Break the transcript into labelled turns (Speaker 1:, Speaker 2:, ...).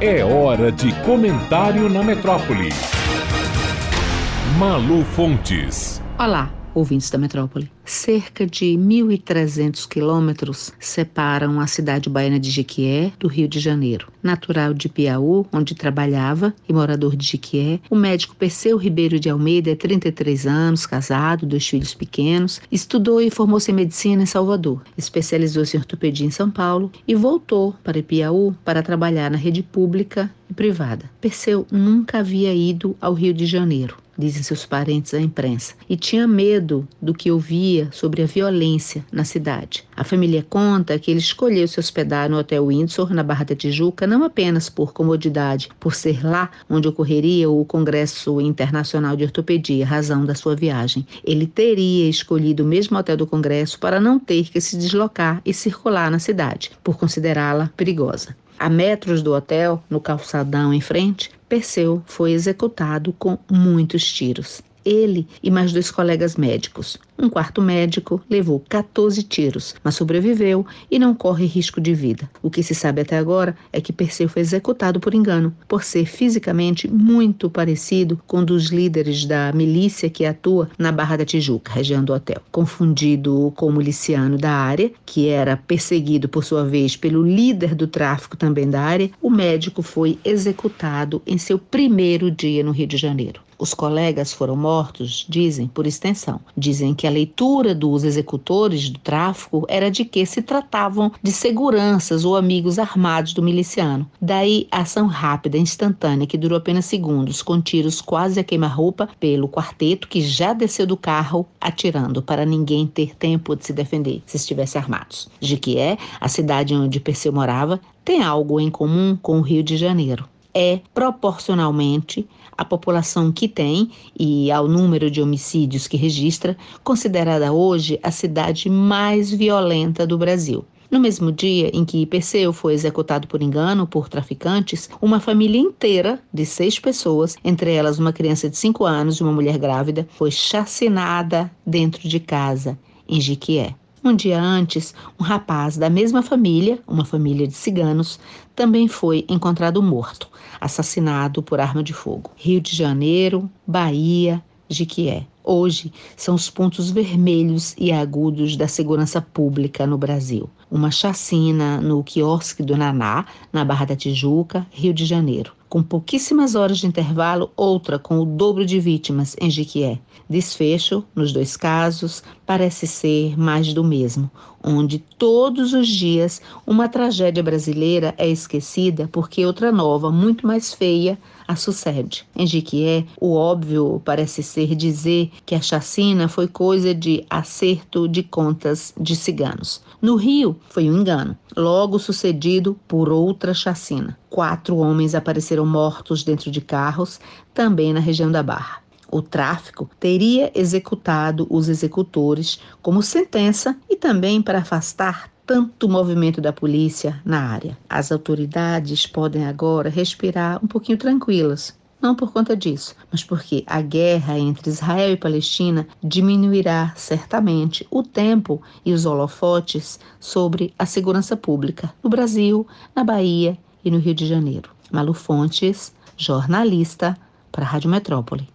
Speaker 1: É hora de comentário na metrópole. Malu Fontes.
Speaker 2: Olá, ouvintes da metrópole. Cerca de 1.300 quilômetros separam a cidade baiana de Jequié do Rio de Janeiro. Natural de Piauí, onde trabalhava e morador de Jequié, o médico Perseu Ribeiro de Almeida é 33 anos, casado, dois filhos pequenos, estudou e formou-se em medicina em Salvador, especializou-se em ortopedia em São Paulo e voltou para Piauí para trabalhar na rede pública e privada. Perseu nunca havia ido ao Rio de Janeiro dizem seus parentes à imprensa, e tinha medo do que ouvia sobre a violência na cidade. A família conta que ele escolheu se hospedar no Hotel Windsor, na Barra da Tijuca, não apenas por comodidade, por ser lá onde ocorreria o Congresso Internacional de Ortopedia, razão da sua viagem. Ele teria escolhido o mesmo hotel do Congresso para não ter que se deslocar e circular na cidade, por considerá-la perigosa. A metros do hotel, no calçadão em frente, Perseu foi executado com muitos tiros ele e mais dois colegas médicos. Um quarto médico levou 14 tiros, mas sobreviveu e não corre risco de vida. O que se sabe até agora é que Perseu foi executado por engano, por ser fisicamente muito parecido com um dos líderes da milícia que atua na Barra da Tijuca, região do hotel. Confundido com o miliciano da área, que era perseguido por sua vez pelo líder do tráfico também da área, o médico foi executado em seu primeiro dia no Rio de Janeiro. Os colegas foram mortos, dizem, por extensão. Dizem que a leitura dos executores do tráfico era de que se tratavam de seguranças ou amigos armados do miliciano. Daí a ação rápida, instantânea, que durou apenas segundos, com tiros quase a queima-roupa pelo quarteto que já desceu do carro atirando para ninguém ter tempo de se defender se estivesse armados. Jequié, a cidade onde Perseu morava, tem algo em comum com o Rio de Janeiro é proporcionalmente à população que tem e ao número de homicídios que registra, considerada hoje a cidade mais violenta do Brasil. No mesmo dia em que Perseu foi executado por engano por traficantes, uma família inteira de seis pessoas, entre elas uma criança de cinco anos e uma mulher grávida, foi chacinada dentro de casa, em Jiquié. Um dia antes, um rapaz da mesma família, uma família de ciganos, também foi encontrado morto, assassinado por arma de fogo. Rio de Janeiro, Bahia, Jiquié. Hoje são os pontos vermelhos e agudos da segurança pública no Brasil. Uma chacina no quiosque do Naná, na Barra da Tijuca, Rio de Janeiro com pouquíssimas horas de intervalo, outra com o dobro de vítimas em Jiquié. Desfecho, nos dois casos, parece ser mais do mesmo, onde todos os dias uma tragédia brasileira é esquecida porque outra nova, muito mais feia, a sucede. Em Jiquié, o óbvio parece ser dizer que a chacina foi coisa de acerto de contas de ciganos. No Rio, foi um engano, logo sucedido por outra chacina. Quatro homens apareceram mortos dentro de carros, também na região da Barra. O tráfico teria executado os executores como sentença e também para afastar tanto movimento da polícia na área. As autoridades podem agora respirar um pouquinho tranquilas. Não por conta disso, mas porque a guerra entre Israel e Palestina diminuirá certamente o tempo e os holofotes sobre a segurança pública no Brasil, na Bahia e no Rio de Janeiro. Malu Fontes, jornalista para a Rádio Metrópole.